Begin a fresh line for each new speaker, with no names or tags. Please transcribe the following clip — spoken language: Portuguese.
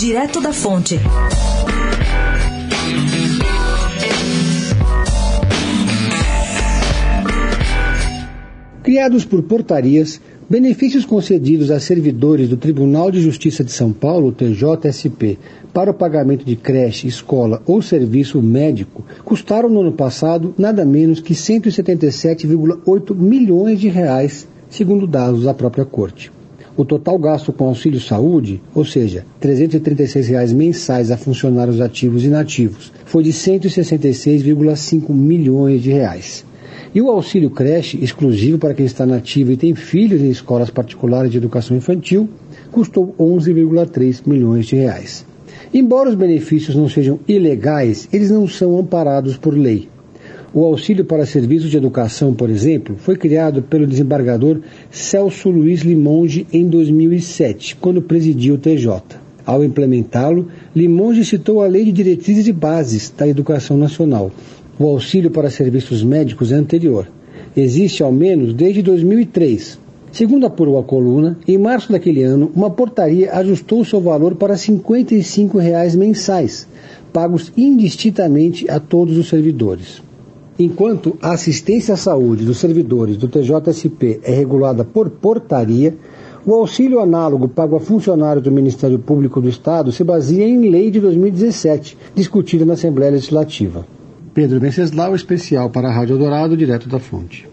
Direto da Fonte.
Criados por portarias, benefícios concedidos a servidores do Tribunal de Justiça de São Paulo, TJSP, para o pagamento de creche, escola ou serviço médico custaram no ano passado nada menos que 177,8 milhões de reais, segundo dados da própria Corte. O total gasto com auxílio saúde, ou seja, 336 reais mensais a funcionários ativos e inativos, foi de 166,5 milhões de reais. E o auxílio creche, exclusivo para quem está nativo e tem filhos em escolas particulares de educação infantil, custou 11,3 milhões de reais. Embora os benefícios não sejam ilegais, eles não são amparados por lei. O auxílio para serviços de educação, por exemplo, foi criado pelo desembargador Celso Luiz Limonge em 2007, quando presidia o TJ. Ao implementá-lo, Limonge citou a Lei de Diretrizes e Bases da Educação Nacional, o auxílio para serviços médicos é anterior. Existe ao menos desde 2003. Segundo apurou a coluna, em março daquele ano, uma portaria ajustou seu valor para 55 reais mensais, pagos indistintamente a todos os servidores. Enquanto a assistência à saúde dos servidores do TJSP é regulada por portaria, o auxílio análogo pago a funcionários do Ministério Público do Estado se baseia em lei de 2017, discutida na Assembleia Legislativa. Pedro Venceslau, especial para a Rádio Dourado, direto da fonte.